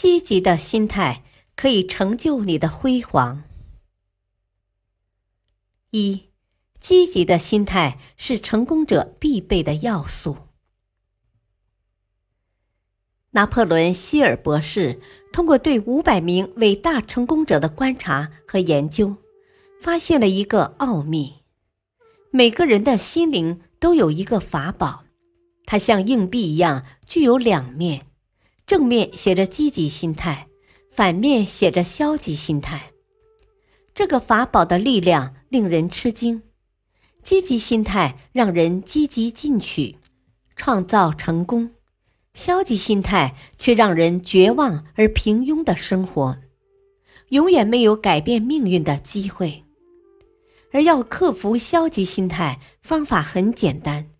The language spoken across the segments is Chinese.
积极的心态可以成就你的辉煌。一，积极的心态是成功者必备的要素。拿破仑·希尔博士通过对五百名伟大成功者的观察和研究，发现了一个奥秘：每个人的心灵都有一个法宝，它像硬币一样，具有两面。正面写着积极心态，反面写着消极心态。这个法宝的力量令人吃惊。积极心态让人积极进取，创造成功；消极心态却让人绝望而平庸的生活，永远没有改变命运的机会。而要克服消极心态，方法很简单，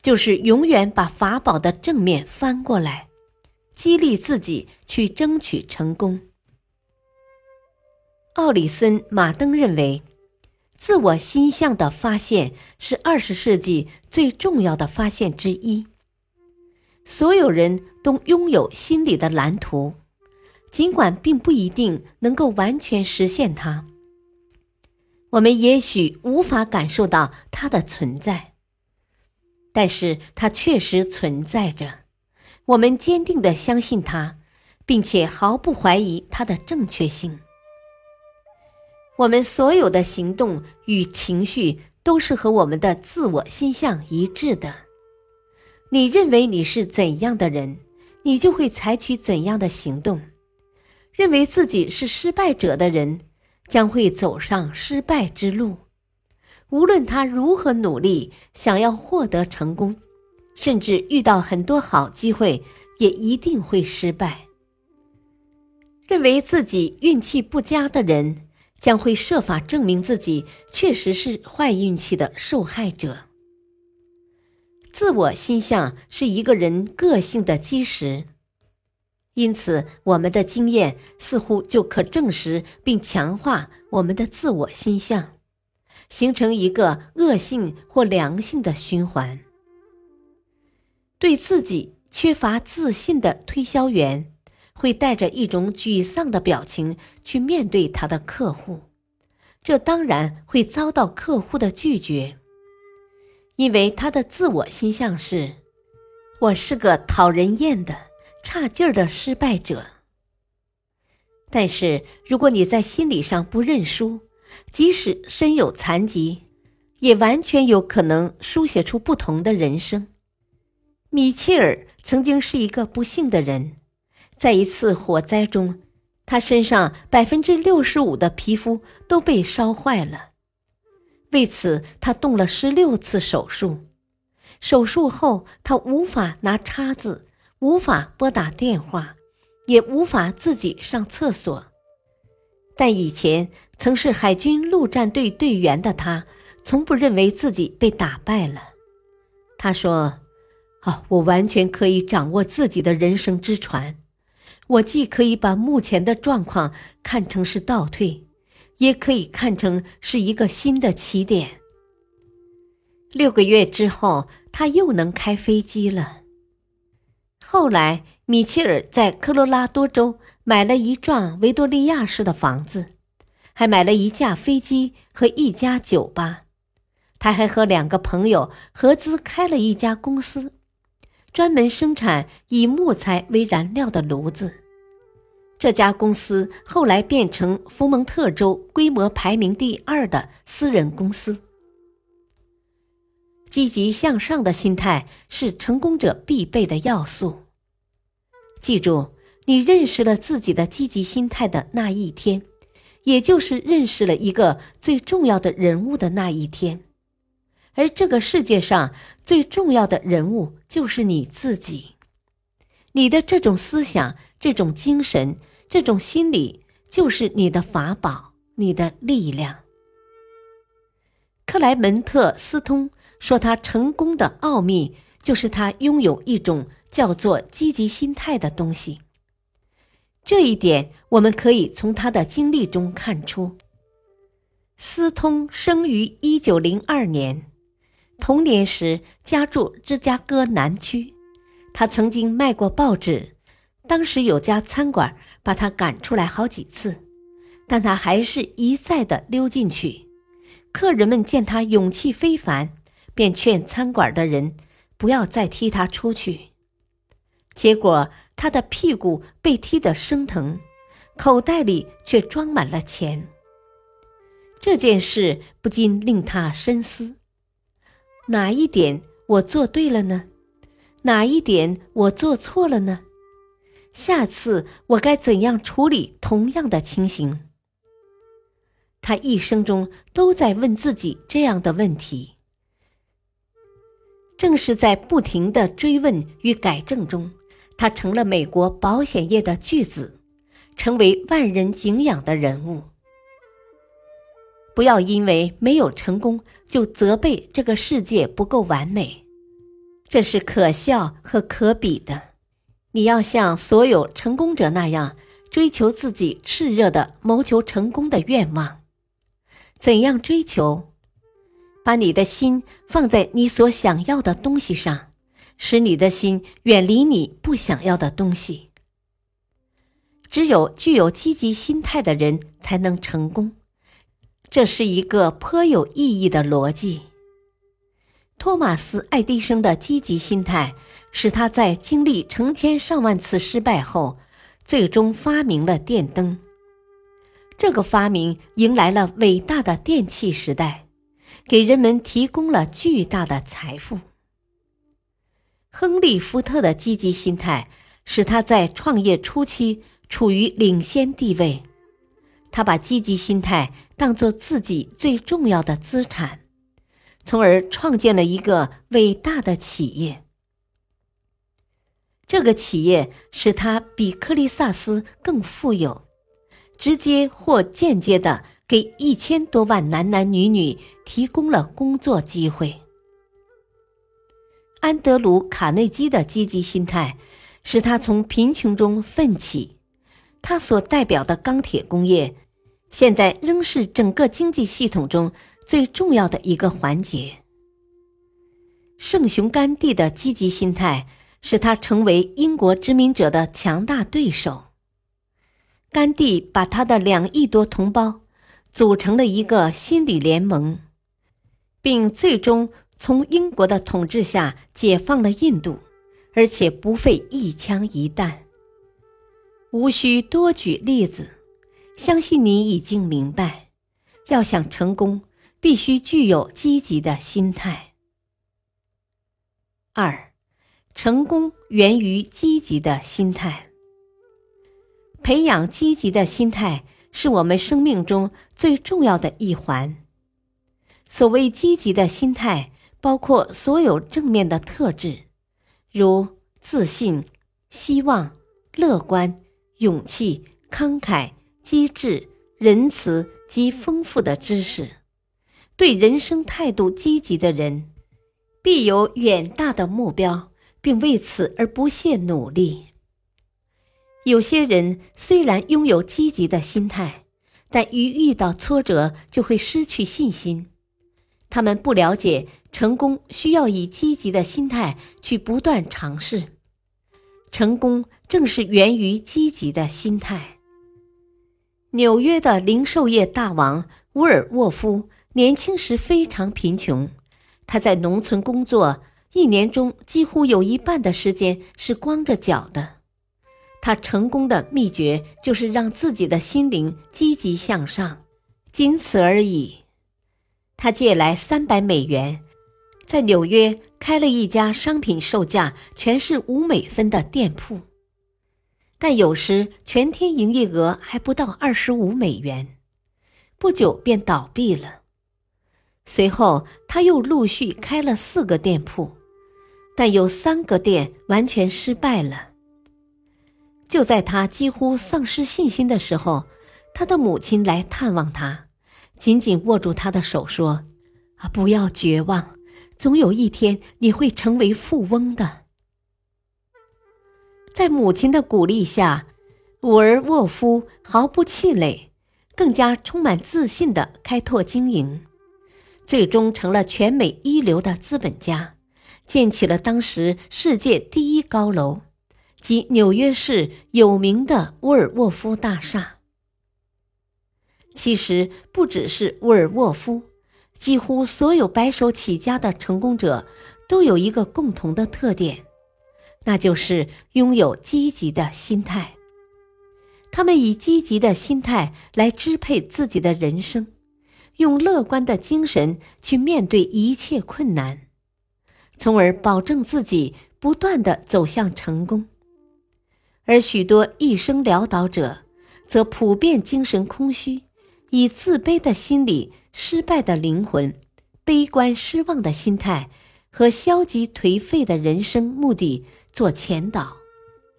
就是永远把法宝的正面翻过来。激励自己去争取成功。奥里森·马登认为，自我心象的发现是二十世纪最重要的发现之一。所有人都拥有心理的蓝图，尽管并不一定能够完全实现它。我们也许无法感受到它的存在，但是它确实存在着。我们坚定的相信它，并且毫不怀疑它的正确性。我们所有的行动与情绪都是和我们的自我心象一致的。你认为你是怎样的人，你就会采取怎样的行动。认为自己是失败者的人，将会走上失败之路。无论他如何努力，想要获得成功。甚至遇到很多好机会，也一定会失败。认为自己运气不佳的人，将会设法证明自己确实是坏运气的受害者。自我心象是一个人个性的基石，因此我们的经验似乎就可证实并强化我们的自我心象，形成一个恶性或良性的循环。对自己缺乏自信的推销员，会带着一种沮丧的表情去面对他的客户，这当然会遭到客户的拒绝，因为他的自我心象是：我是个讨人厌的、差劲儿的失败者。但是，如果你在心理上不认输，即使身有残疾，也完全有可能书写出不同的人生。米切尔曾经是一个不幸的人，在一次火灾中，他身上百分之六十五的皮肤都被烧坏了。为此，他动了十六次手术。手术后，他无法拿叉子，无法拨打电话，也无法自己上厕所。但以前曾是海军陆战队队员的他，从不认为自己被打败了。他说。啊，我完全可以掌握自己的人生之船。我既可以把目前的状况看成是倒退，也可以看成是一个新的起点。六个月之后，他又能开飞机了。后来，米切尔在科罗拉多州买了一幢维多利亚式的房子，还买了一架飞机和一家酒吧。他还和两个朋友合资开了一家公司。专门生产以木材为燃料的炉子。这家公司后来变成福蒙特州规模排名第二的私人公司。积极向上的心态是成功者必备的要素。记住，你认识了自己的积极心态的那一天，也就是认识了一个最重要的人物的那一天。而这个世界上最重要的人物就是你自己，你的这种思想、这种精神，这种心理就是你的法宝，你的力量。克莱门特斯通说，他成功的奥秘就是他拥有一种叫做积极心态的东西。这一点我们可以从他的经历中看出。斯通生于一九零二年，童年时家住芝加哥南区。他曾经卖过报纸，当时有家餐馆把他赶出来好几次，但他还是一再的溜进去。客人们见他勇气非凡，便劝餐馆的人不要再踢他出去。结果他的屁股被踢得生疼，口袋里却装满了钱。这件事不禁令他深思：哪一点我做对了呢？哪一点我做错了呢？下次我该怎样处理同样的情形？他一生中都在问自己这样的问题。正是在不停的追问与改正中，他成了美国保险业的巨子，成为万人敬仰的人物。不要因为没有成功就责备这个世界不够完美。这是可笑和可鄙的。你要像所有成功者那样追求自己炽热的谋求成功的愿望。怎样追求？把你的心放在你所想要的东西上，使你的心远离你不想要的东西。只有具有积极心态的人才能成功。这是一个颇有意义的逻辑。托马斯·爱迪生的积极心态，使他在经历成千上万次失败后，最终发明了电灯。这个发明迎来了伟大的电气时代，给人们提供了巨大的财富。亨利·福特的积极心态，使他在创业初期处于领先地位。他把积极心态当作自己最重要的资产。从而创建了一个伟大的企业。这个企业使他比克利萨斯更富有，直接或间接的给一千多万男男女女提供了工作机会。安德鲁·卡内基的积极心态使他从贫穷中奋起，他所代表的钢铁工业现在仍是整个经济系统中。最重要的一个环节。圣雄甘地的积极心态使他成为英国殖民者的强大对手。甘地把他的两亿多同胞组成了一个心理联盟，并最终从英国的统治下解放了印度，而且不费一枪一弹。无需多举例子，相信你已经明白，要想成功。必须具有积极的心态。二，成功源于积极的心态。培养积极的心态是我们生命中最重要的一环。所谓积极的心态，包括所有正面的特质，如自信、希望、乐观、勇气、慷慨、机智、仁慈及丰富的知识。对人生态度积极的人，必有远大的目标，并为此而不懈努力。有些人虽然拥有积极的心态，但一遇到挫折就会失去信心。他们不了解成功需要以积极的心态去不断尝试，成功正是源于积极的心态。纽约的零售业大王沃尔沃夫。年轻时非常贫穷，他在农村工作，一年中几乎有一半的时间是光着脚的。他成功的秘诀就是让自己的心灵积极向上，仅此而已。他借来三百美元，在纽约开了一家商品售价全是五美分的店铺，但有时全天营业额还不到二十五美元，不久便倒闭了。随后，他又陆续开了四个店铺，但有三个店完全失败了。就在他几乎丧失信心的时候，他的母亲来探望他，紧紧握住他的手说：“啊，不要绝望，总有一天你会成为富翁的。”在母亲的鼓励下，伍尔沃夫毫不气馁，更加充满自信地开拓经营，最终成了全美一流的资本家，建起了当时世界第一高楼。即纽约市有名的沃尔沃夫大厦。其实不只是沃尔沃夫，几乎所有白手起家的成功者都有一个共同的特点，那就是拥有积极的心态。他们以积极的心态来支配自己的人生，用乐观的精神去面对一切困难，从而保证自己不断的走向成功。而许多一生潦倒者，则普遍精神空虚，以自卑的心理、失败的灵魂、悲观失望的心态和消极颓废的人生目的做前导，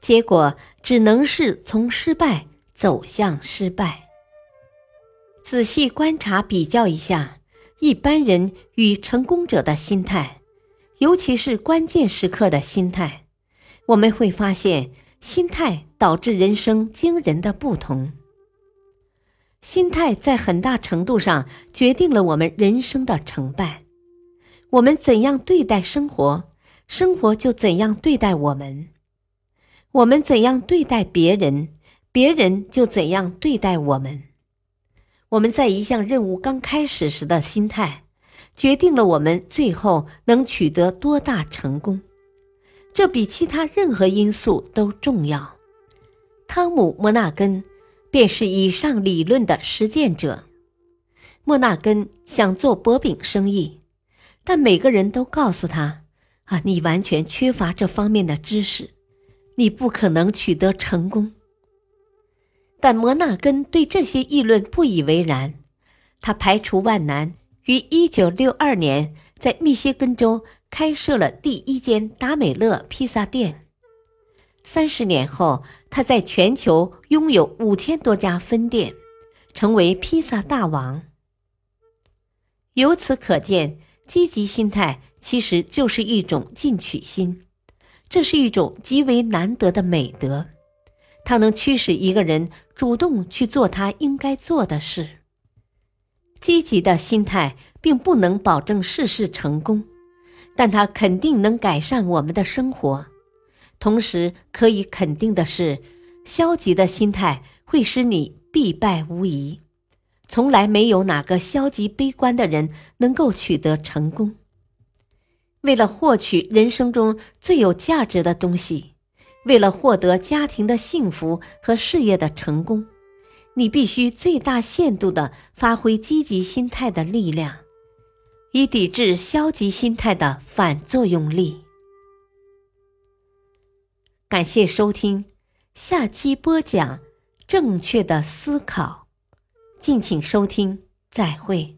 结果只能是从失败走向失败。仔细观察比较一下一般人与成功者的心态，尤其是关键时刻的心态，我们会发现。心态导致人生惊人的不同。心态在很大程度上决定了我们人生的成败。我们怎样对待生活，生活就怎样对待我们；我们怎样对待别人，别人就怎样对待我们。我们在一项任务刚开始时的心态，决定了我们最后能取得多大成功。这比其他任何因素都重要。汤姆·莫纳根便是以上理论的实践者。莫纳根想做薄饼生意，但每个人都告诉他：“啊，你完全缺乏这方面的知识，你不可能取得成功。”但摩纳根对这些议论不以为然，他排除万难，于1962年在密歇根州。开设了第一间达美乐披萨店。三十年后，他在全球拥有五千多家分店，成为披萨大王。由此可见，积极心态其实就是一种进取心，这是一种极为难得的美德，它能驱使一个人主动去做他应该做的事。积极的心态并不能保证事事成功。但它肯定能改善我们的生活，同时可以肯定的是，消极的心态会使你必败无疑。从来没有哪个消极悲观的人能够取得成功。为了获取人生中最有价值的东西，为了获得家庭的幸福和事业的成功，你必须最大限度地发挥积极心态的力量。以抵制消极心态的反作用力。感谢收听，下期播讲正确的思考，敬请收听，再会。